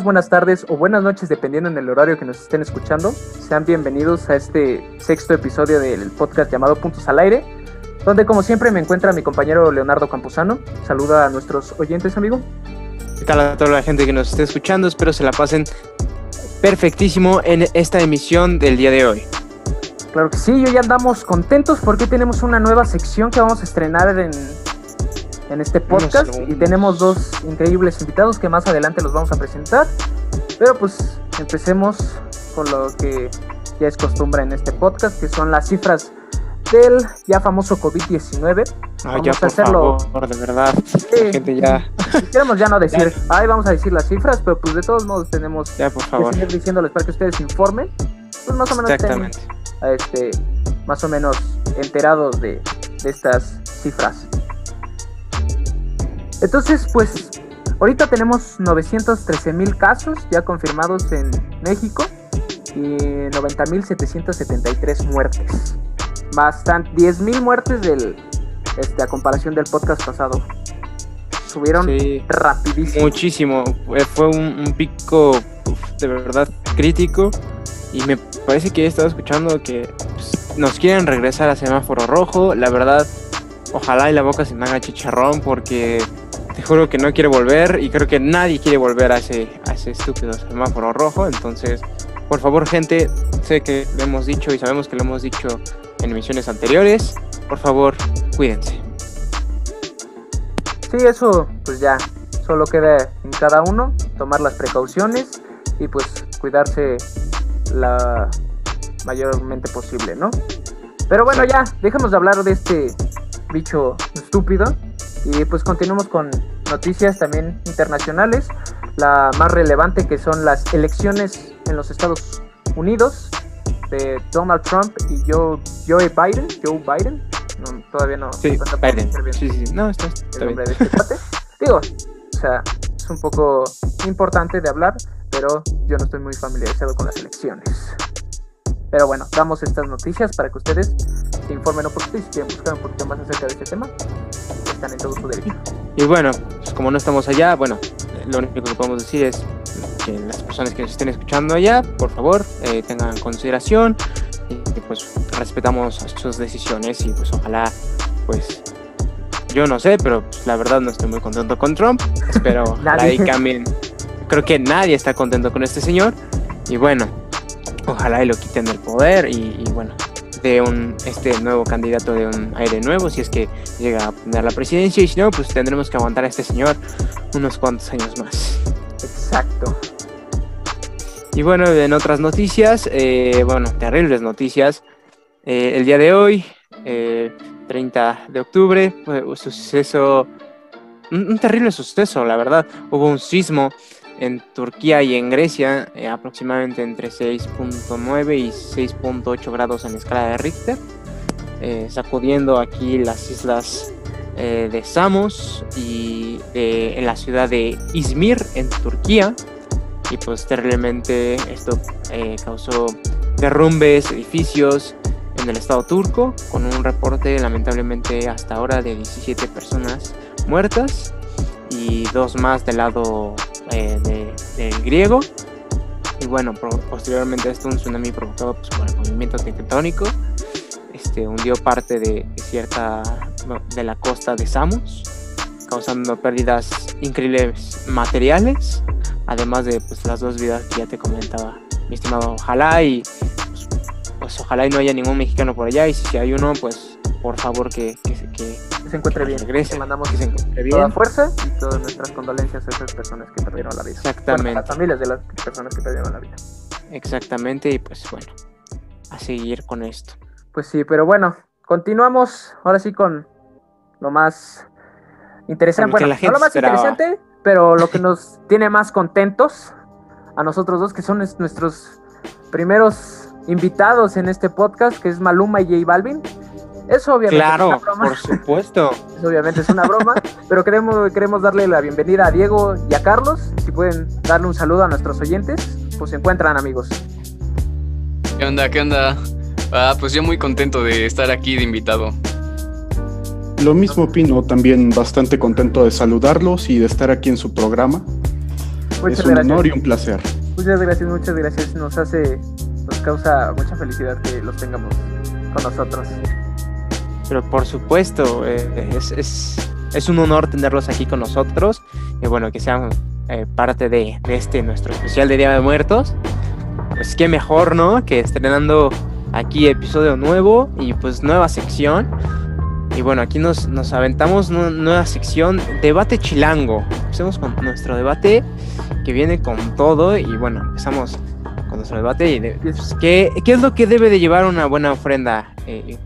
buenas tardes o buenas noches, dependiendo en el horario que nos estén escuchando. Sean bienvenidos a este sexto episodio del podcast llamado Puntos al Aire, donde como siempre me encuentra mi compañero Leonardo Campuzano. Saluda a nuestros oyentes, amigo. ¿Qué tal a toda la gente que nos esté escuchando? Espero se la pasen perfectísimo en esta emisión del día de hoy. Claro que sí, hoy andamos contentos porque tenemos una nueva sección que vamos a estrenar en en este podcast y tenemos dos increíbles invitados que más adelante los vamos a presentar. Pero pues empecemos con lo que ya es costumbre en este podcast, que son las cifras del ya famoso COVID-19. Ah, ya, por hacerlo. Favor, de verdad. gente ya. Queremos ya no decir, ay, vamos a decir las cifras, pero pues de todos modos tenemos ya, por favor. que seguir diciéndoles para que ustedes informen. Pues más o menos Exactamente. este, más o menos enterados de, de estas cifras. Entonces, pues, ahorita tenemos 913 mil casos ya confirmados en México y 90.773 muertes. Bastante, 10.000 muertes del, este, a comparación del podcast pasado. Subieron rapidísimo. Muchísimo. Fue un, pico de verdad crítico. Y me parece que he estado escuchando que pues, nos quieren regresar a semáforo rojo. La verdad, ojalá y la boca se me haga chicharrón porque te juro que no quiere volver y creo que nadie quiere volver a ese, a ese estúpido semáforo rojo. Entonces, por favor, gente, sé que lo hemos dicho y sabemos que lo hemos dicho en emisiones anteriores. Por favor, cuídense. Sí, eso pues ya solo queda en cada uno tomar las precauciones y pues cuidarse la mayormente posible, ¿no? Pero bueno, ya, dejemos de hablar de este bicho estúpido y pues continuamos con noticias también internacionales. La más relevante que son las elecciones en los Estados Unidos de Donald Trump y Joe, Joe Biden. Joe Biden. todavía no. Sí, Biden. Sí, sí, no, está, el nombre de este Digo, o sea, es un poco importante de hablar, pero yo no estoy muy familiarizado con las elecciones. Pero bueno, damos estas noticias para que ustedes se informen un poquito y si quieren buscar un poquito más acerca de este tema, están en todo su derecho. Y bueno, pues como no estamos allá, bueno, lo único que podemos decir es que las personas que nos estén escuchando allá, por favor, eh, tengan consideración y pues respetamos sus decisiones y pues ojalá, pues yo no sé, pero pues, la verdad no estoy muy contento con Trump. Espero ahí cambien. Creo que nadie está contento con este señor. Y bueno, ojalá y lo quiten del poder. y bueno, de un este nuevo candidato de un aire nuevo si es que llega a poner la presidencia y si no pues tendremos que aguantar a este señor unos cuantos años más. Exacto. Y bueno en otras noticias eh, bueno terribles noticias eh, el día de hoy 30 eh, de octubre fue un suceso un terrible suceso la verdad. Hubo un sismo en Turquía y en Grecia eh, aproximadamente entre 6.9 y 6.8 grados en escala de Richter, eh, sacudiendo aquí las islas eh, de Samos y en la ciudad de Izmir en Turquía. Y pues terriblemente esto causó derrumbes, edificios en el estado turco, con un reporte lamentablemente hasta ahora de 17 personas muertas y dos más del lado eh, del griego. Y bueno, posteriormente esto, un tsunami provocado pues, por el movimiento tectónico este, hundió parte de, cierta de la costa de Samos, causando pérdidas increíbles materiales, además de pues, las dos vidas que ya te comentaba, mi estimado. Ojalá y pues, pues, ojalá y no haya ningún mexicano por allá, y si hay uno, pues por favor que, que, que se encuentre bien. Regrese. mandamos que se encuentre bien. toda fuerza y todas nuestras condolencias a esas personas que perdieron la vida. Exactamente. a las familias de las personas que perdieron la vida. Exactamente, y pues bueno, a seguir con esto. Pues sí, pero bueno, continuamos ahora sí con lo más interesante. Bueno, no lo más interesante, pero lo que nos tiene más contentos a nosotros dos, que son nuestros primeros invitados en este podcast, que es Maluma y J Balvin. Eso obviamente es una broma. por supuesto. Eso obviamente es una broma, pero queremos, queremos darle la bienvenida a Diego y a Carlos. Si pueden darle un saludo a nuestros oyentes, pues se encuentran amigos. ¿Qué onda? ¿Qué onda? Ah, pues yo muy contento de estar aquí de invitado. Lo mismo opino, también bastante contento de saludarlos y de estar aquí en su programa. Muchas es un gracias. honor y un placer. Muchas gracias, muchas gracias. Nos hace, nos causa mucha felicidad que los tengamos con nosotros. Pero por supuesto, eh, es, es, es un honor tenerlos aquí con nosotros y bueno, que sean eh, parte de, de este nuestro especial de Día de Muertos. Pues qué mejor, ¿no? Que estrenando aquí episodio nuevo y pues nueva sección. Y bueno, aquí nos, nos aventamos una nueva sección, debate chilango. Empecemos con nuestro debate que viene con todo y bueno, empezamos con nuestro debate. Y de- pues, ¿qué, qué es lo que debe de llevar una buena ofrenda? Eh,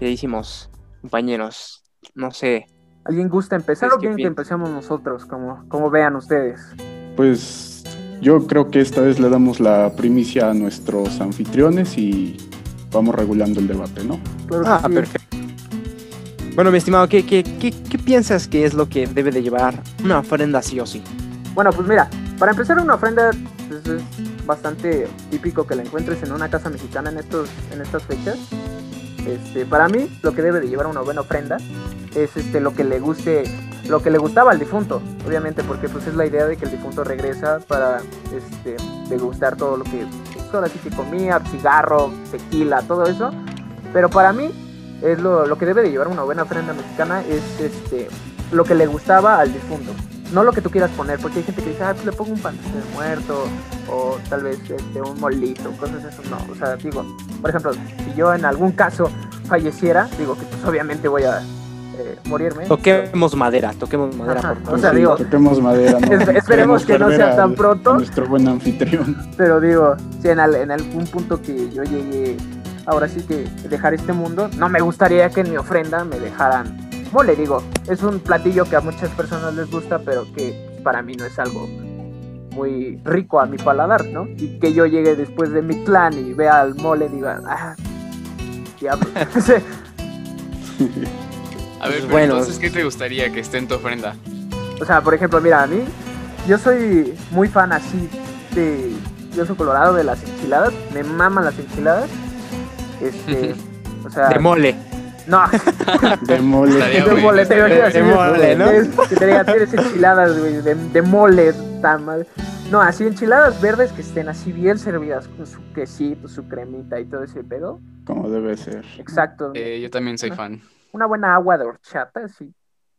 queridísimos compañeros, no sé. ¿Alguien gusta empezar o que quieren que empecemos nosotros? Como, como vean ustedes. Pues yo creo que esta vez le damos la primicia a nuestros anfitriones y vamos regulando el debate, ¿no? Claro que Ah, sí. perfecto. Bueno, mi estimado, ¿qué, qué, qué, qué piensas que es lo que debe de llevar una ofrenda sí o sí? Bueno, pues mira, para empezar una ofrenda pues, es bastante típico que la encuentres en una casa mexicana en estos en estas fechas. Este, para mí lo que debe de llevar una buena ofrenda es este lo que le guste, lo que le gustaba al difunto, obviamente porque pues es la idea de que el difunto regresa para este degustar todo lo que pues, ahora sí que comía, cigarro, tequila, todo eso. Pero para mí es lo, lo que debe de llevar una buena ofrenda mexicana es este lo que le gustaba al difunto no lo que tú quieras poner, porque hay gente que dice, ah, pues le pongo un pastel de muerto, o tal vez este, un molito, cosas eso, no, o sea, digo, por ejemplo, si yo en algún caso falleciera, digo que pues obviamente voy a eh, morirme. Toquemos madera, toquemos madera, Ajá. por O favor. sea, Sí, digo- toquemos madera, ¿no? Es- esperemos que no sea tan pronto. nuestro buen anfitrión. Pero digo, si en, al- en algún punto que yo llegue, ahora sí que dejar este mundo, no me gustaría que en mi ofrenda me dejaran mole, digo, es un platillo que a muchas personas les gusta, pero que para mí no es algo muy rico a mi paladar, ¿no? Y que yo llegue después de mi clan y vea al mole y diga, ah, diablo. Sí. A ver, pero bueno. entonces, ¿qué te gustaría que esté en tu ofrenda? O sea, por ejemplo, mira, a mí, yo soy muy fan así de. Yo soy colorado de las enchiladas, me maman las enchiladas. Este, o sea, De mole. no, De mole. De mole, te imaginas, De mole, ¿no? Que te diga, tienes enchiladas, güey, de, de mole, tan mal. No, así enchiladas verdes que estén así bien servidas con su quesito, su cremita y todo ese pedo. Como debe ser. Exacto. Eh, yo también soy fan. Una buena agua de horchata, así.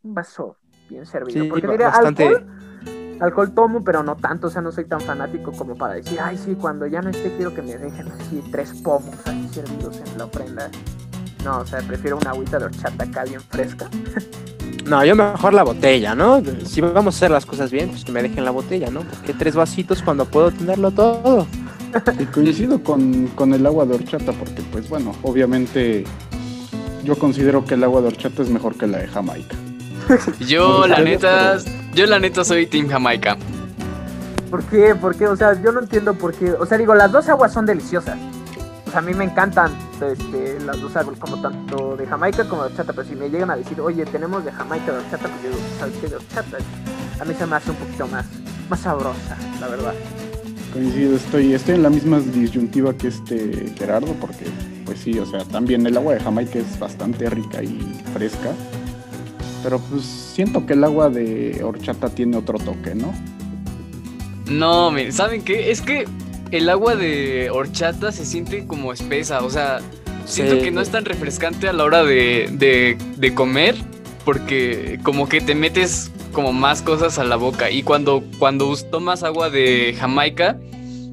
Un vaso bien servido. Sí, Porque diría, bastante. alcohol, alcohol tomo, pero no tanto. O sea, no soy tan fanático como para decir, ay, sí, cuando ya no esté, quiero que me dejen así tres pomos ahí servidos en la ofrenda. No, o sea, prefiero una agüita de horchata acá bien fresca. No, yo mejor la botella, ¿no? Si vamos a hacer las cosas bien, pues que me dejen la botella, ¿no? Porque tres vasitos cuando puedo tenerlo todo. Y coincido con, con el agua de horchata porque, pues bueno, obviamente yo considero que el agua de horchata es mejor que la de Jamaica. Yo, la neta, yo la neta soy Team Jamaica. ¿Por qué? ¿Por qué? O sea, yo no entiendo por qué. O sea, digo, las dos aguas son deliciosas. Sea, a mí me encantan este, las dos aguas, como tanto de Jamaica como de horchata. Pero si me llegan a decir, oye, tenemos de Jamaica de horchata, pues yo digo, ¿sabes qué? De horchata. A mí se me hace un poquito más, más sabrosa, la verdad. Coincido, estoy, estoy en la misma disyuntiva que este Gerardo porque, pues sí, o sea, también el agua de Jamaica es bastante rica y fresca. Pero pues siento que el agua de horchata tiene otro toque, ¿no? No, miren, ¿saben qué? Es que el agua de horchata se siente como espesa, o sea, siento Sí. que no es tan refrescante a la hora de, de, de comer, porque como que te metes como más cosas a la boca. Y cuando, cuando tomas agua de Jamaica,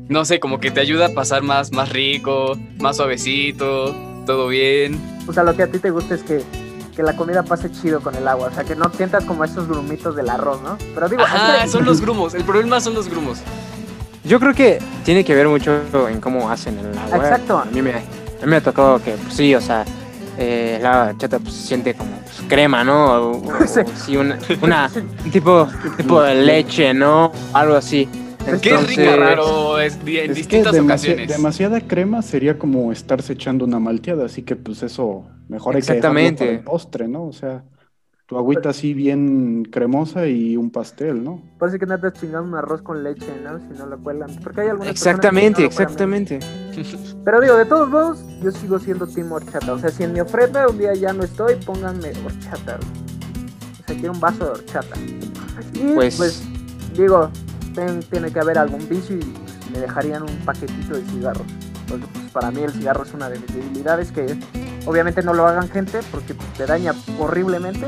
no sé, como que te ayuda a pasar más, más rico, más suavecito, todo bien. O sea, lo que a ti te gusta es que, que la comida pase chido con el agua. O sea, que no sientas como esos grumitos del arroz, ¿no? Pero digo, que- son los grumos, el problema son los grumos. Yo creo que tiene que ver mucho en cómo hacen el agua. Exacto. A mí me, a mí me tocó que, pues sí, o sea, eh, la chata pues, se siente como pues, crema, ¿no? O, o- Sí. o sí, una, una- un tipo, tipo de leche, ¿no? Algo así. Qué Entonces- rica, pero es di- en Es que distintas demasi- ocasiones. demasiada crema sería como estarse echando una malteada, así que pues eso mejor hay que dejarlo Exactamente. para el postre, ¿no? O sea, tu agüita así bien cremosa y un pastel, ¿no? Parece que no andas chingando un arroz con leche, ¿no? Si no lo cuelan. Porque hay algunas Exactamente, no exactamente. Pero digo, de todos modos, yo sigo siendo team horchata. O sea, si en mi ofrenda un día ya no estoy, pónganme horchata. O sea, quiero un vaso de horchata. Y Pues- pues, digo, ten- tiene que haber algún vicio y me dejarían un paquetito de cigarros. Porque pues, para mí el cigarro es una de mis debilidades que obviamente no lo hagan gente porque te daña horriblemente,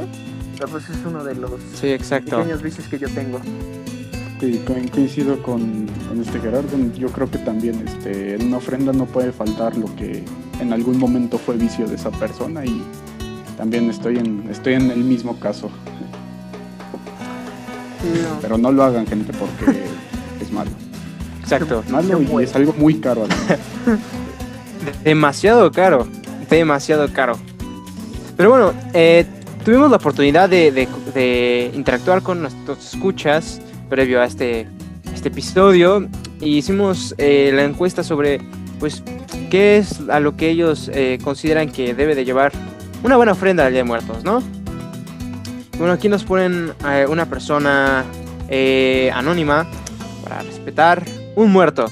pero pues es uno de los Sí, exacto. pequeños vicios que yo tengo. Sí, co- coincido con, con este Gerardo. Yo creo que también este, en una ofrenda no puede faltar lo que en algún momento fue vicio de esa persona y también estoy en, estoy en el mismo caso. Sí, no. Pero no lo hagan, gente, porque es malo. Exacto. Malo y es algo muy caro. Demasiado caro. Demasiado caro. Pero bueno, eh, tuvimos la oportunidad de, de- de interactuar con nuestros escuchas previo a este, este episodio. Y hicimos eh, la encuesta sobre, pues, qué es a lo que ellos eh, consideran que debe de llevar una buena ofrenda al Día de Muertos, ¿no? Bueno, aquí nos ponen eh, una persona eh, anónima para respetar un muerto.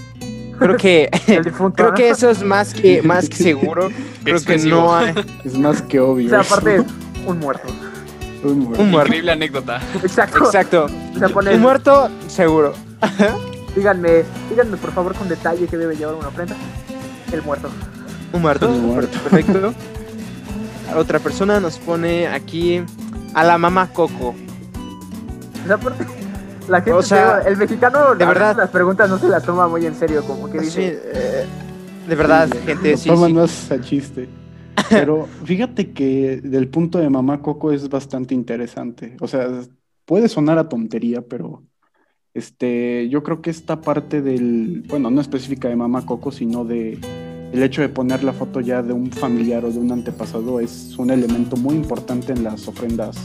Creo que Creo ¿no? que eso es más que, más que seguro. Creo que no hay Es más que O obvio. sea, eso. aparte, un muerto. Un muerto. un muerto. Increíble anécdota. Exacto. Exacto. O sea, pone- Un muerto, seguro. Díganme, díganme por favor con detalle que debe llevar una ofrenda. El muerto. Un muerto. Un muerto. Perfecto. Otra persona nos pone aquí a la mamá Coco. O sea, aparte, la gente, O sea, el mexicano, de verdad. las preguntas no se las toma muy en serio, como que Sí, dice, eh, de verdad, Sí, gente, sí, toman sí. más a chiste. Pero fíjate que del punto de Mamá Coco es bastante interesante. O sea, puede sonar a tontería, pero este, yo creo que esta parte del, bueno, no específica de Mamá Coco, sino de el hecho de poner la foto ya de un familiar o de un antepasado es un elemento muy importante en las ofrendas,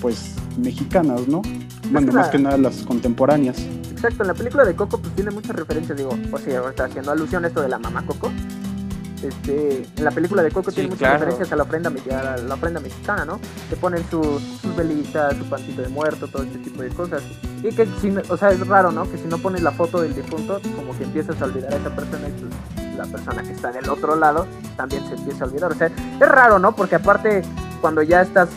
pues, mexicanas, ¿no? Bueno, más que nada las contemporáneas. exacto, en la película de Coco pues tiene muchas referencias, digo, o sea, ahorita haciendo alusión a esto de la mamá Coco. Este, en la película de Coco Sí, tiene muchas claro. referencias a la ofrenda, a la ofrenda mexicana, ¿no? Te ponen sus, sus velitas, su pancito de muerto, todo este tipo de cosas. Y que, si, no- o sea, es raro, ¿no? Que si no pones la foto del difunto, como que empiezas a olvidar a esa persona y pues, la persona que está del otro lado también se empieza a olvidar. O sea, es raro, ¿no? Porque aparte, cuando ya estás,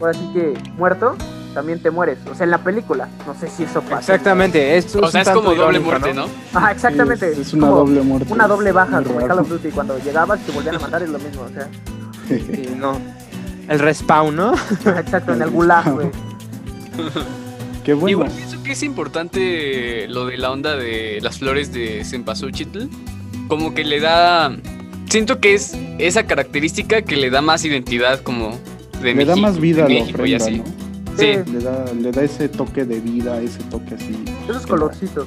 ahora sí que muerto, también te mueres. O sea, en la película, no sé si eso pasa. Exactamente. Es, O sea, es como doble irónico, muerte, ¿no? ¿no? Ajá, exactamente. Es, es una como doble muerte. Una doble baja, como en. Call of Duty. Cuando llegabas y te volvían a matar es lo mismo. O sea, Sí, no. El respawn, ¿no? exacto, en el gulag, güey. Qué bueno. Igual pienso que es importante lo de la onda de las flores de Cempasúchitl. Como que le da. Siento que es esa característica que le da más identidad como de le da más vida a la México y ofrenda, así. ¿no? Sí. Sí, Le da, le da ese toque de vida, ese toque así. esos colorcitos.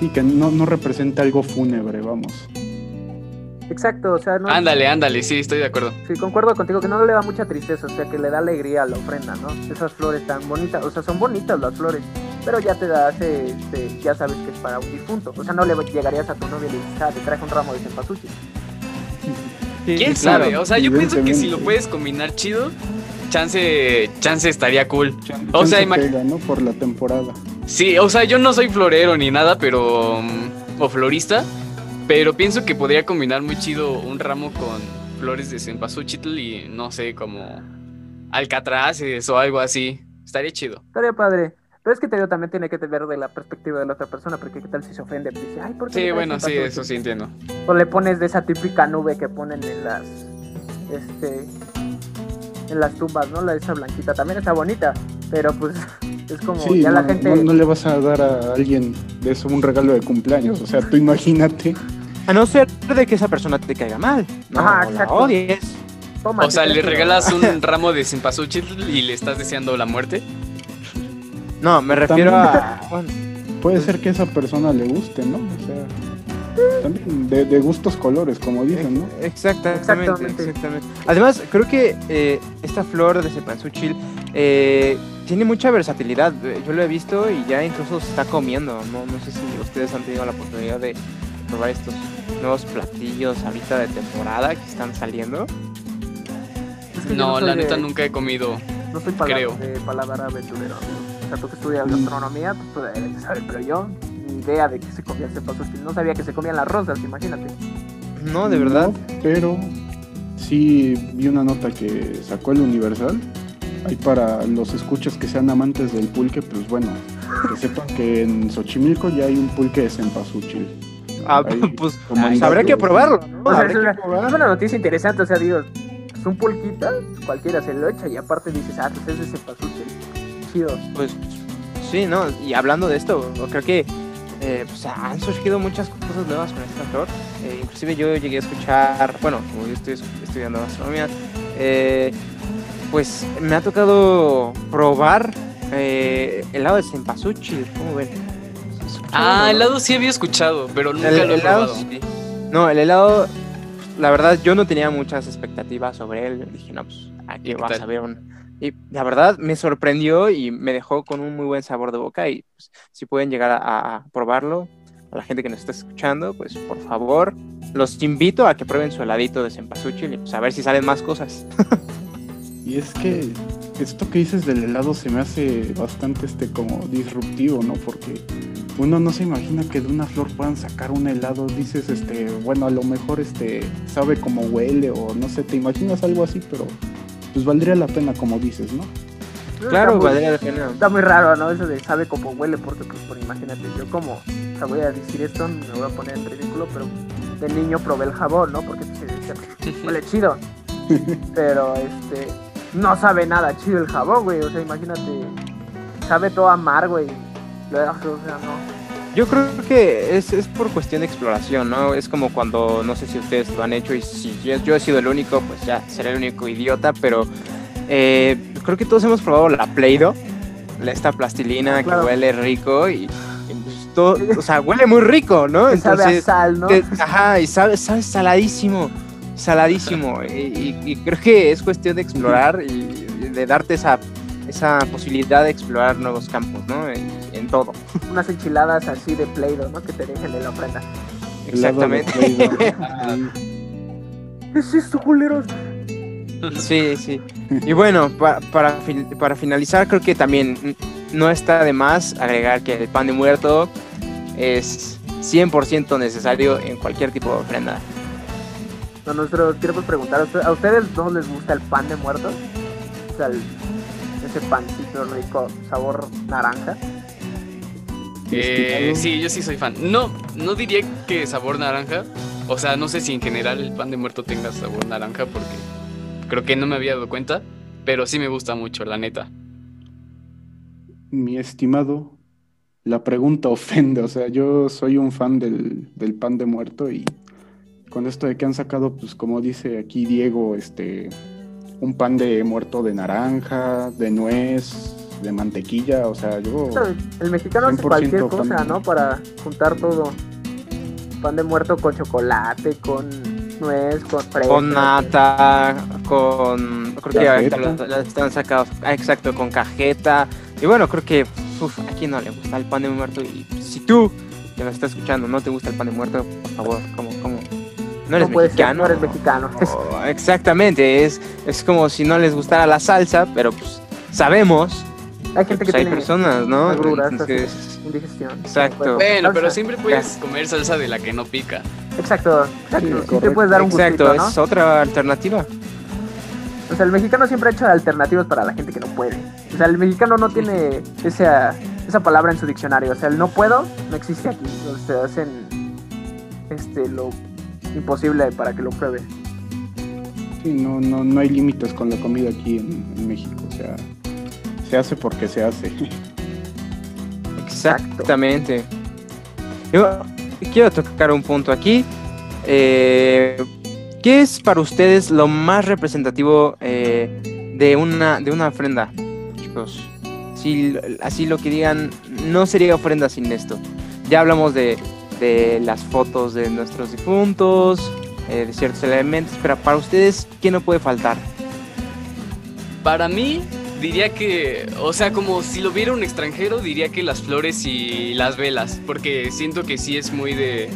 Sí, que no, no representa algo fúnebre, vamos. Exacto, o sea, no. Ándale, ándale, sí, estoy de acuerdo. Sí, concuerdo contigo que no le da mucha tristeza, o sea, que le da alegría a la ofrenda, ¿no? Esas flores tan bonitas, o sea, son bonitas las flores, pero ya te da, ese, este, ya sabes que es para un difunto. O sea, no le llegarías a tu novia y le dices, ah, te traje un ramo de cempasúchil. ¿Quién sabe? O sea, yo pienso que si lo puedes combinar chido, chance, chance estaría cool. O sea, chance imag- pega, ¿no? Por la temporada. Sí, o sea, yo no soy florero ni nada, pero. mm, o florista. Pero pienso que podría combinar muy chido un ramo con flores de cempasúchitl y no sé, como. alcatraces o algo así. Estaría chido. Estaría padre. Pero es que te digo, también tiene que ver de la perspectiva de la otra persona, porque qué tal si se ofende, dice, ay, ¿por qué Sí, bueno, sí, cempasúchil?" eso sí entiendo. O le pones de esa típica nube que ponen en las, este, en las tumbas, ¿no? La de esa blanquita también está bonita, pero pues es como Sí, ya no, la gente... no, no le vas a dar a alguien de eso un regalo de cumpleaños. O sea, tú imagínate. A no ser de que esa persona te caiga mal. No Ajá, la exacto. odies. Toma, O sea, le regalas un ramo de cempasúchitl y le estás deseando la muerte. No, me refiero También- a. bueno, Puede ser que esa persona le guste, ¿no? O sea, también de, de gustos colores, como dicen, ¿no? Exactamente, Exactamente. exactamente. Además, creo que eh, esta flor de cempasúchil eh, tiene mucha versatilidad. Yo lo he visto y ya incluso se está comiendo. No, no sé si ustedes han tenido la oportunidad de probar estos nuevos platillos ahorita de temporada que están saliendo. Es que yo No, la de- neta nunca he comido. No soy pala- creo. de paladar aventurero. O sea, tú que estudias Mm. gastronomía, pues tú debes de saber, pero yo, ni idea de que se comía cempasúchil. No sabía que se comían las rosas, imagínate. No, de verdad. No, pero sí vi una nota que sacó el Universal. Ahí para los escuchas que sean amantes del pulque, pues bueno, que sepan que en Xochimilco ya hay un pulque de cempasúchil. Ah, Ahí, pues, pues habrá que probarlo, ¿no? O sea, es, que una, probar. es una noticia interesante, o sea, digo, es un pulquito, cualquiera se lo echa y aparte dices, ah, pues es de cempasúchil. Chido. Pues sí, ¿no? Y hablando de esto, creo que eh, pues, han surgido muchas cosas nuevas con esta flor. Eh, inclusive yo llegué a escuchar, bueno, como yo estoy es- estudiando gastronomía, eh, pues me ha tocado probar eh, helado de cempasúchil, ¿cómo ven? Ah, ¿no? helado sí había escuchado, pero nunca El lo he helado, probado. sí. No, el helado, la verdad, yo no tenía muchas expectativas sobre él. Dije, no, pues aquí vas tal? a ver un. Y la verdad me sorprendió y me dejó con un muy buen sabor de boca. Y pues, si pueden llegar a, probarlo, a la gente que nos está escuchando, pues por favor, los invito a que prueben su heladito de cempasúchil y pues a ver si salen más cosas. Y es que esto que dices del helado se me hace bastante este como disruptivo, ¿no? Porque uno no se imagina que de una flor puedan sacar un helado, dices este, bueno, a lo mejor este sabe cómo huele o no sé, te imaginas algo así, pero pues valdría la pena como dices, ¿no? Claro, está muy, valdría la pena. está muy raro, ¿no? Eso de sabe cómo huele, porque pues por imagínate, yo como, o sea, voy a decir esto, me voy a poner en ridículo, pero de niño probé el jabón, ¿no? Porque pues, decía, huele chido. Pero este, no sabe nada chido el jabón, güey. O sea, imagínate, sabe todo amargo y luego, o sea, no. Yo creo que es, es por cuestión de exploración, ¿no? Es como cuando, no sé si ustedes lo han hecho y si yo, yo he sido el único, pues ya seré el único idiota, pero eh, creo que todos hemos probado la Play-Doh, la- esta plastilina Claro. que huele rico y, y, pues, todo, o sea, huele muy rico, ¿no? Que sabe a sal, ¿no? te- ajá, y sabe, sabe saladísimo, saladísimo. y, y- y creo que es cuestión de explorar y, y de darte esa, esa posibilidad de explorar nuevos campos, ¿no? En, en todo. Unas enchiladas así de Play-Doh, ¿no? Que te dejen de la ofrenda. Exactamente. ¿Es esto, culeros? Sí, sí. Y bueno, pa- para, para finalizar, creo que también no está de más agregar que el pan de muerto es 100% necesario en cualquier tipo de ofrenda. No, nosotros queremos preguntar, ¿a usted- ¿a ustedes no les gusta el pan de muertos? O sea, el- ese pancito rico, sabor naranja. Eh, sí, yo sí soy fan. No, no diría que sabor naranja. O sea, no sé si en general el pan de muerto tenga sabor naranja porque creo que no me había dado cuenta. Pero sí me gusta mucho, la neta. Mi estimado, la pregunta ofende, o sea, yo soy un fan del, del pan de muerto y con esto de que han sacado, pues como dice aquí Diego, este, un pan de muerto de naranja, de nuez, de mantequilla, o sea, yo... El mexicano hace 100% cualquier pan. cosa, ¿no? Para juntar todo. Pan de muerto con chocolate, con nuez, con fresa. Con nata, con... Creo que ahorita lo están sacados, ah, exacto, con cajeta. Y bueno, creo que uf, a quién no le gusta el pan de muerto. Y si tú que nos estás escuchando no te gusta el pan de muerto, por favor, ¿cómo? cómo? No eres No ser, mexicano. no eres mexicano. Oh, exactamente, es, es como si no les gustara la salsa, pero pues sabemos Hay gente que pues, hay tiene personas, ¿no? agruras, Entonces, indigestión. Exacto. Pues, Bueno, salsa. pero siempre puedes comer salsa de la que no pica. Exacto, exacto. Sí, Sí, te correcto. puedes dar un exacto, gustito, ¿no? es otra alternativa. O sea, el mexicano siempre ha hecho alternativas para la gente que no puede. O sea, el mexicano no tiene esa, esa palabra en su diccionario. O sea, el no puedo no existe aquí. O sea, hacen este, lo imposible para que lo pruebe. Sí, no, no, no hay límites con la comida aquí en, en México, o sea, se hace porque se hace. Exactamente. Yo quiero tocar un punto aquí. Eh, ¿Qué es para ustedes lo más representativo eh, de, una, de una ofrenda, chicos? Si, así lo que digan, no sería ofrenda sin esto. Ya hablamos de, de las fotos de nuestros difuntos, eh, de ciertos elementos, pero para ustedes, ¿qué no puede faltar? Para mí, diría que, o sea, como si lo viera un extranjero, diría que las flores y las velas, porque siento que sí es muy de,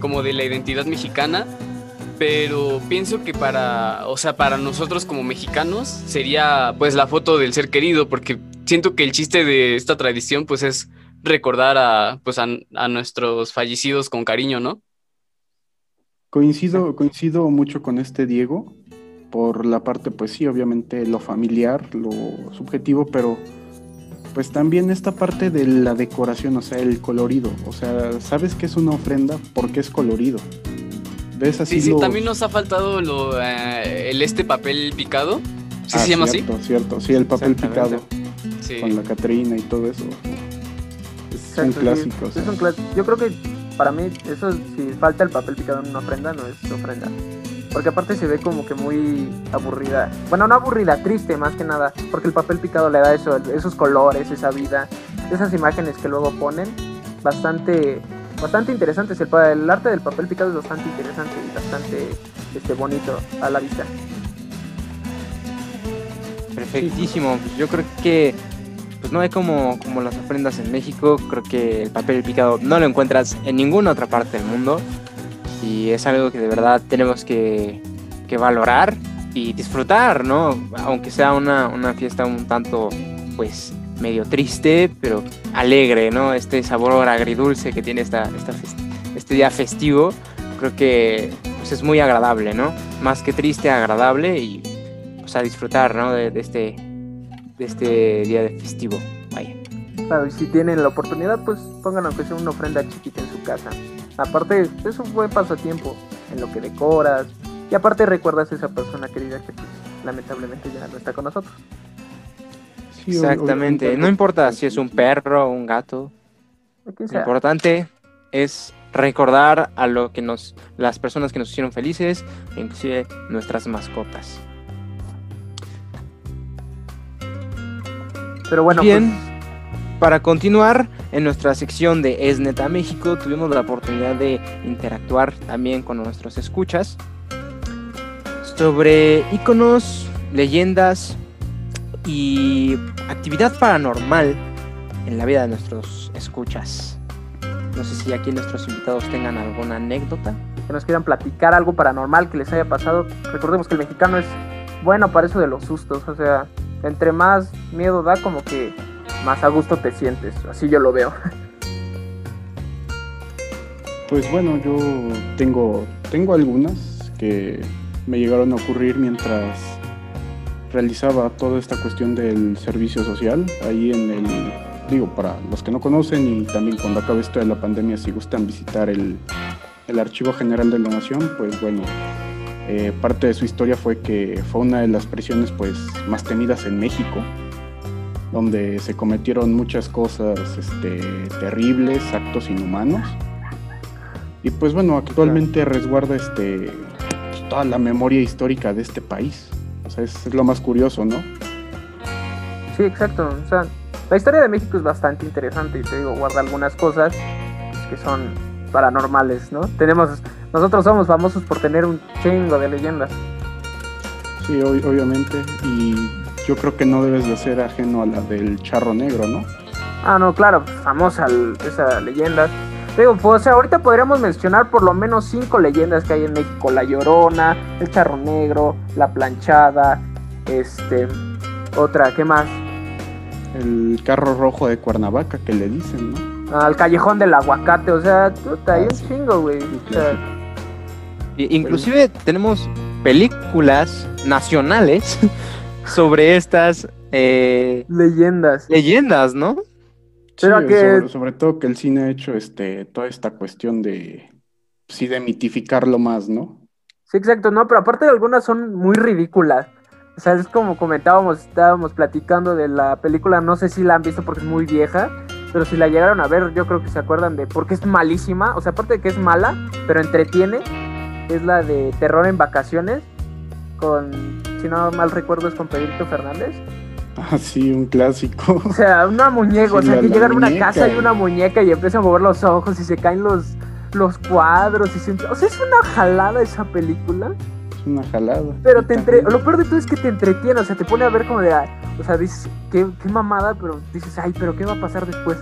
como de la identidad mexicana, pero pienso que para, o sea, para nosotros como mexicanos sería pues la foto del ser querido, porque siento que el chiste de esta tradición pues es recordar a, pues a, a nuestros fallecidos con cariño, ¿no? Coincido, coincido mucho con este Diego, por la parte, pues sí, obviamente lo familiar, lo subjetivo, pero pues también esta parte de la decoración, o sea, el colorido. O sea, ¿sabes qué es una ofrenda? Porque es colorido. ¿Ves así Sí, sí, los- también nos ha faltado lo, eh, el este papel picado. ¿Sí Ah, se llama cierto, Cierto, sí, el papel picado así? Sí. con la Catrina y todo eso. Son Exacto, sí. clásicos. Es un clas- Yo creo que para mí, eso, si falta el papel picado en una ofrenda, no es ofrenda. Porque aparte se ve como que muy aburrida. Bueno, no aburrida, triste más que nada. Porque el papel picado le da eso, esos colores, esa vida, esas imágenes que luego ponen. Bastante, bastante interesantes. El, arte del papel picado es bastante interesante y bastante este, bonito a la vista. Perfectísimo. Pues yo creo que pues no hay como, como las ofrendas en México. Creo que el papel picado no lo encuentras en ninguna otra parte del mundo. Y es algo que de verdad tenemos que, que valorar y disfrutar, ¿no? Aunque sea una, una fiesta un tanto, pues, medio triste, pero alegre, ¿no? Este sabor agridulce que tiene esta, esta este día festivo, creo que pues, es muy agradable, ¿no? Más que triste, agradable y pues, a disfrutar, ¿no? De, de este, de este día de festivo. Vaya. Claro, y si tienen la oportunidad, pues pongan aunque sea una ofrenda chiquita en su casa. Aparte, es un buen pasatiempo en lo que decoras. Y aparte recuerdas a esa persona querida que pues, lamentablemente ya no está con nosotros. Sí, Exactamente. No importa si es un perro o un gato. Lo importante es recordar a lo que nos, las personas que nos hicieron felices, inclusive nuestras mascotas. Pero bueno, Bien. pues, Para continuar en nuestra sección de Es Neta México, tuvimos la oportunidad de interactuar también con nuestros escuchas sobre íconos, leyendas y actividad paranormal en la vida de nuestros escuchas. No sé si aquí nuestros invitados tengan alguna anécdota. que nos quieran platicar algo paranormal que les haya pasado. Recordemos que el mexicano es bueno para eso de los sustos. O sea, entre más miedo da, como que más a gusto te sientes. Así yo lo veo. Pues bueno, yo tengo, tengo algunas que me llegaron a ocurrir mientras realizaba toda esta cuestión del servicio social ahí en el digo para los que no conocen y también cuando acabe esto de la pandemia si gustan visitar el, el archivo general de la nación pues bueno eh, parte de su historia fue que fue una de las prisiones pues más temidas en México donde se cometieron muchas cosas este, terribles actos inhumanos y pues bueno, actualmente resguarda este toda la memoria histórica de este país. O sea, es, es lo más curioso, ¿no? Sí, exacto. O sea, la historia de México es bastante interesante y te digo, guarda algunas cosas que son paranormales, ¿no? Tenemos, nosotros somos famosos por tener un chingo de leyendas. Sí, ob- obviamente. Y yo creo que no debes de ser ajeno a la del charro negro, ¿no? Ah, no, claro, famosa esa leyenda. Digo, pues, o sea, ahorita podríamos mencionar por lo menos cinco leyendas que hay en México: La Llorona, el Charro Negro, la Planchada, este, otra, ¿qué más? El carro rojo de Cuernavaca que le dicen, ¿no? Al Callejón del Aguacate, o sea, puta, Ah, un sí. chingo, güey. O sea, Inclusive tenemos películas nacionales sobre estas eh, leyendas. leyendas, ¿no? Sí, Pero que- sobre, sobre todo que el cine ha hecho este toda esta cuestión de sí de mitificarlo más, ¿no? Sí, exacto, no, pero aparte algunas son muy ridículas. O sea, es como comentábamos, estábamos platicando de la película, no sé si la han visto porque es muy vieja, pero si la llegaron a ver, yo creo que se acuerdan de, porque es malísima, o sea, aparte de que es mala, pero entretiene, es la de Terror en Vacaciones, con, si no mal recuerdo, es con Pedrito Fernández. Ah, sí, un clásico. O sea, una muñeca, o sea, la- que llegan a una muñeca, casa y una muñeca y empieza a mover los ojos y se caen los, los cuadros y se... O sea, es una jalada esa película. Es una jalada. Pero te entre... lo peor de todo es que te entretiene, o sea, te pone a ver como de, o sea, dices, qué, qué mamada, pero dices, ay, pero ¿qué va a pasar después?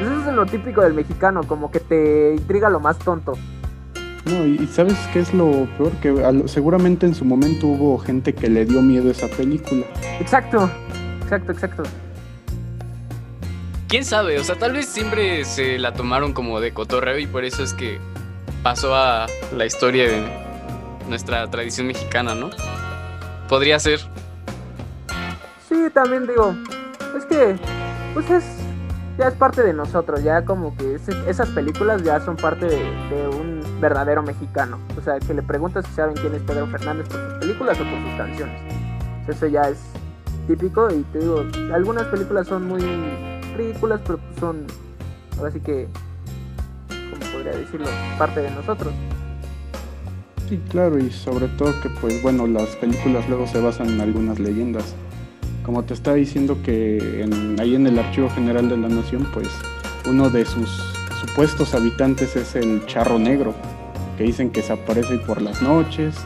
Eso es lo típico del mexicano, como que te intriga lo más tonto. No, y y ¿sabes qué es lo peor? Que lo- seguramente en su momento hubo gente que le dio miedo a esa película. Exacto, exacto, exacto. ¿Quién sabe? O sea, tal vez siempre se la tomaron como de cotorreo y por eso es que pasó a la historia de nuestra tradición mexicana, ¿no? Podría ser. Sí, también digo, es que pues es ya es parte de nosotros, ya como que ese- esas películas ya son parte de, de un verdadero mexicano. O sea, que le preguntas si saben quién es Pedro Fernández por sus películas o por sus canciones. Eso ya es típico y te digo, algunas películas son muy ridículas, pero son, ahora sí que, como podría decirlo, parte de nosotros. Sí, claro, y sobre todo que, pues bueno, las películas luego se basan en algunas leyendas. Como te estaba diciendo que en- ahí en el Archivo General de la Nación, pues uno de sus supuestos habitantes es el Charro Negro, que dicen que se aparece por las noches.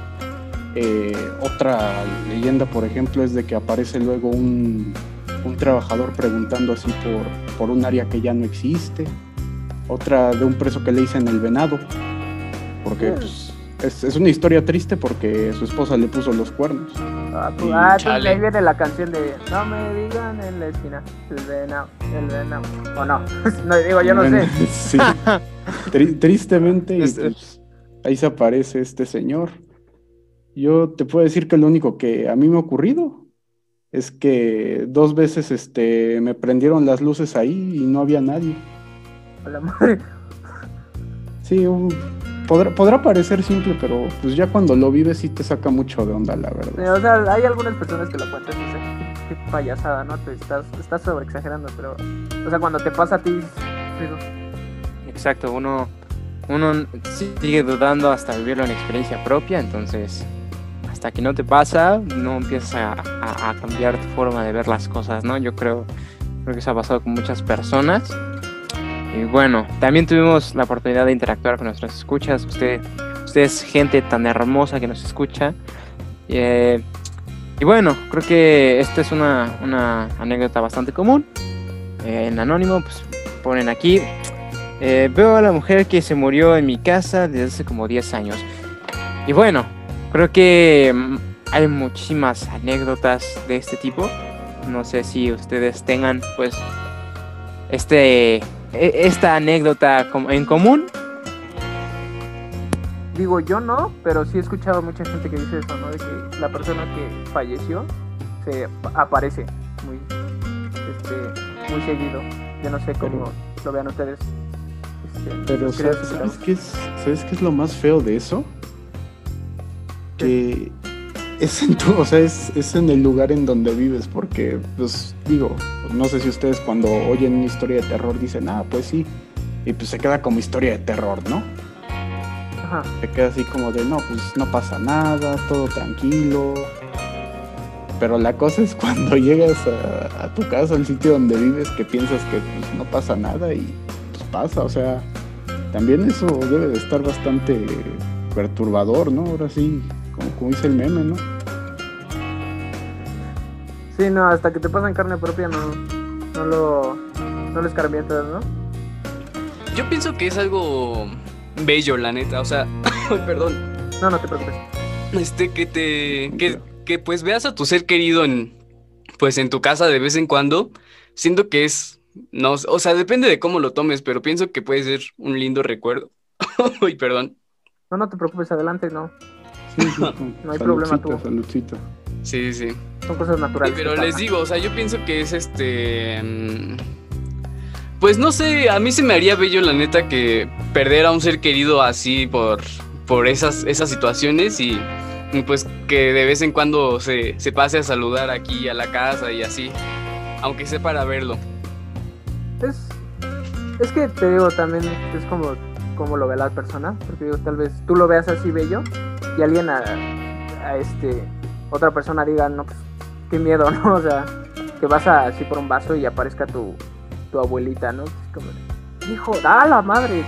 Eh, otra leyenda, por ejemplo, es de que aparece luego un, un trabajador preguntando así por, por un área que ya no existe. Otra de un preso que le dicen el venado, porque pues, es, es una historia triste porque su esposa le puso los cuernos. Ah, pues, ah, ahí viene la canción de No me digan en la esquina, el venado, el venado. O no, no digo, yo no sé. Sí. Tri- tristemente, y, Este- pues, ahí se aparece este señor. Yo te puedo decir que lo único que a mí me ha ocurrido es que dos veces este, me prendieron las luces ahí y no había nadie. A la madre. Sí, un- podrá, podrá parecer simple, pero pues ya cuando lo vives sí te saca mucho de onda, la Sí, verdad. o sea, hay algunas personas que lo cuentan y dicen, qué, qué payasada, ¿no? Te estás, estás sobre exagerando, pero, o sea, cuando te pasa a ti, digo, Exacto, uno, uno sigue dudando hasta vivirlo en experiencia propia, entonces hasta que no te pasa, no empiezas a, a- a cambiar tu forma de ver las cosas, ¿no? Yo creo, creo que eso ha pasado con muchas personas. Y bueno, también tuvimos la oportunidad de interactuar con nuestras escuchas. Usted, es gente tan hermosa que nos escucha. Eh, y bueno, creo que esta es una, una anécdota bastante común. Eh, en Anónimo, pues ponen aquí. eh, veo a la mujer que se murió en mi casa desde hace como 10 años. Y bueno, creo que mm, hay muchísimas anécdotas de este tipo. No sé si ustedes tengan pues este esta anécdota en común. digo yo no, pero sí he escuchado mucha gente que dice eso, ¿no? De que la persona que falleció se ap- aparece muy, este, muy seguido. Yo no sé cómo lo vean ustedes. Este, Pero ¿sabes, sabes qué es, ¿sabes qué es lo más feo de eso? Que es en tu, o sea, es, es en el lugar en donde vives, porque, pues, digo, no sé si ustedes cuando oyen una historia de terror dicen, ah, pues sí, y pues se queda como historia de terror, ¿no? Ajá. Se queda así como de, no, pues no pasa nada, todo tranquilo. Pero la cosa es cuando llegas a, a tu casa, al sitio donde vives, que piensas que pues, no pasa nada y pues pasa, o sea, también eso debe de estar bastante perturbador, ¿no? Ahora sí, como, como dice el meme, ¿no? Sí, no, hasta que te pasan carne propia no, no lo, no lo escarmientas, ¿no? Yo pienso que es algo bello, la neta. O sea, perdón. No, no te preocupes. Este, que te. Que, que pues veas a tu ser querido en. Pues en tu casa de vez en cuando. Siento que es. No, o sea, depende de cómo lo tomes, pero pienso que puede ser un lindo recuerdo. Uy, perdón. No, no te preocupes, adelante, no. Sí, sí, con- No hay problema, tú. saludcita. Sí, sí. Son cosas Sí, naturales. pero les digo, o sea, yo pienso que es este. mm, Pues no sé, a mí se me haría bello, la neta, que perder a un ser querido así por, por esas, esas situaciones y, y pues que de vez en cuando se, se pase a saludar aquí a la casa y así. Aunque sea para verlo. Es, es que te digo, también es como, como lo ve la persona. Porque digo, tal vez tú lo veas así bello y alguien a, a este otra persona diga, no, pues qué miedo, ¿no? O sea, que vas a, así por un vaso y aparezca tu, tu abuelita, ¿no? Es como, de, hijo, da la madre.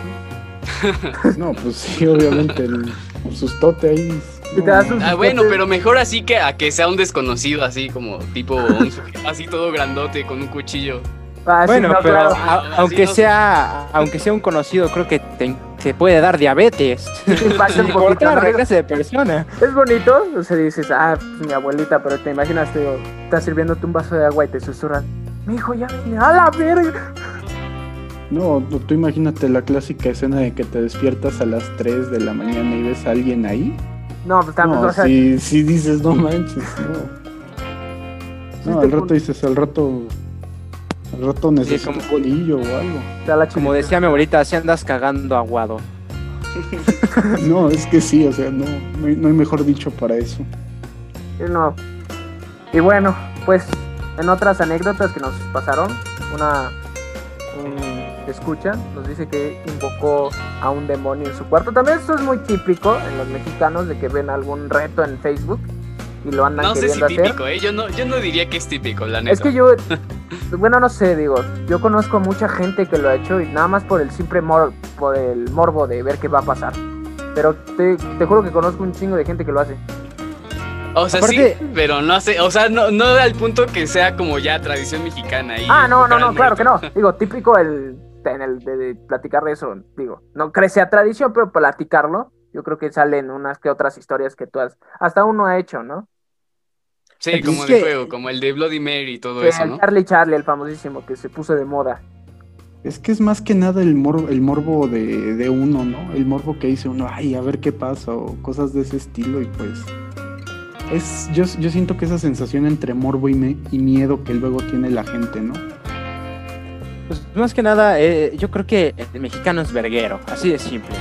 No, pues sí, obviamente el sustote ahí. Y te das un- Ah, bueno, pero mejor así que a que sea un desconocido, así como tipo un sujeto así todo grandote con un cuchillo. Ah, sí, bueno, no, pero claro. a- Así aunque no sea aunque sea un conocido, creo que te, te puede dar diabetes. impacta un poquito, ¿no? de persona. Es bonito, o sea, dices, ah, pues mi abuelita, pero te imaginas, te digo, estás sirviéndote un vaso de agua y te susurran, mi hijo ya viene, a la verga. No, tú imagínate la clásica escena de que te despiertas a las 3 de la mañana y ves a alguien ahí. No, pues también, No, o sea, si, si dices, no manches, no. No, al rato dices, al rato Al rato necesito como- un bolillo o algo. La Como decía mi abuelita, si andas cagando aguado. No, es que sí, o sea, no, no hay, no hay mejor dicho para eso. Sí, no. Y bueno, pues en otras anécdotas que nos pasaron, una un escucha nos dice que invocó a un demonio en su cuarto. También esto es muy típico en los mexicanos de que ven algún reto en Facebook y lo andan No sé si hacer. típico, ¿eh? Yo no, yo no diría que es típico, la neta. Es que yo, bueno, no sé, digo, yo conozco mucha gente que lo ha hecho y nada más por el simple mor por el morbo de ver qué va a pasar. Pero te, te juro que conozco un chingo de gente que lo hace. O sea, Aparte- sí, pero no sé, o sea, no, no al punto que sea como ya tradición mexicana. y Ah, no, no, no, claro que no. Digo, típico el, en el de, de platicar de eso, digo, no crece a tradición, pero platicarlo, yo creo que salen unas que otras historias que tú has, hasta uno ha hecho, ¿no? Sí, como que- de juego, como el de Bloody Mary y todo Que eso, el ¿no? Charlie Charlie, el famosísimo, que se puso de moda. Es que es más que nada el morbo, el morbo de, de uno, ¿no? El morbo que dice uno, ay, a ver qué pasa, o cosas de ese estilo, y pues. Es, yo, yo siento que esa sensación entre morbo y, me- y miedo que luego tiene la gente, ¿no? Pues más que nada, eh, yo creo que el mexicano es verguero, así de simple.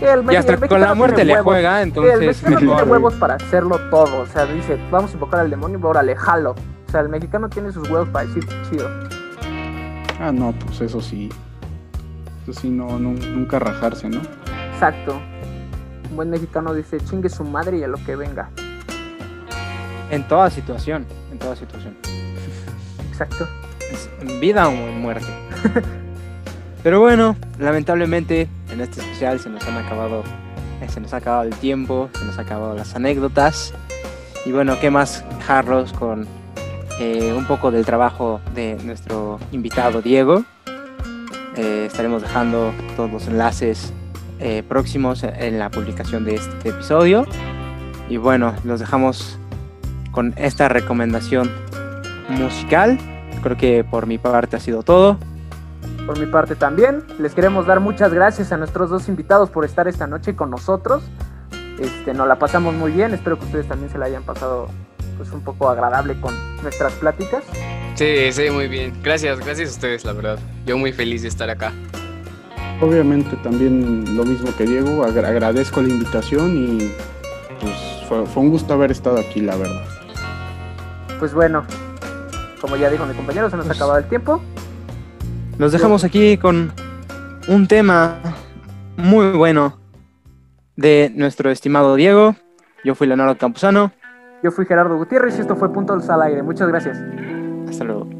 El Y hasta el con la muerte le huevos. juega, Sí, el entonces mexicano tiene huevos para hacerlo todo. O sea, dice, vamos a invocar al demonio, órale, jalo. O sea, el mexicano tiene sus huevos para decir chido. Ah, no, pues eso sí. Eso sí, no, no- nunca rajarse, ¿no? Exacto. Un buen mexicano dice, chingue su madre y a lo que venga. En toda situación, en toda situación. Exacto. Es en vida o en muerte. Pero bueno, lamentablemente en este especial se nos han acabado, eh, se nos ha acabado el tiempo, se nos han acabado las anécdotas. Y bueno, ¿qué más dejarlos con eh, un poco del trabajo de nuestro invitado Diego? Eh, estaremos dejando todos los enlaces próximos en la publicación de este episodio. Y bueno, los dejamos con esta recomendación musical. Creo que por mi parte ha sido todo. Por mi parte también, les queremos dar muchas gracias a nuestros dos invitados por estar esta noche con nosotros. Este, nos la pasamos muy bien, espero que ustedes también se la hayan pasado pues un poco agradable con nuestras pláticas. Sí, sí, muy bien. Gracias, gracias a ustedes, la verdad. Yo muy feliz de estar acá. Obviamente también lo mismo que Diego, agra- agradezco la invitación y pues fue, fue un gusto haber estado aquí, la verdad. Pues bueno, como ya dijo mi compañero, se nos ha Pues- acabado el tiempo. Los dejamos aquí con un tema muy bueno de nuestro estimado Diego. Yo fui Leonardo Campuzano. Yo fui Gerardo Gutiérrez y esto fue Puntos al Aire. Muchas gracias. Hasta luego.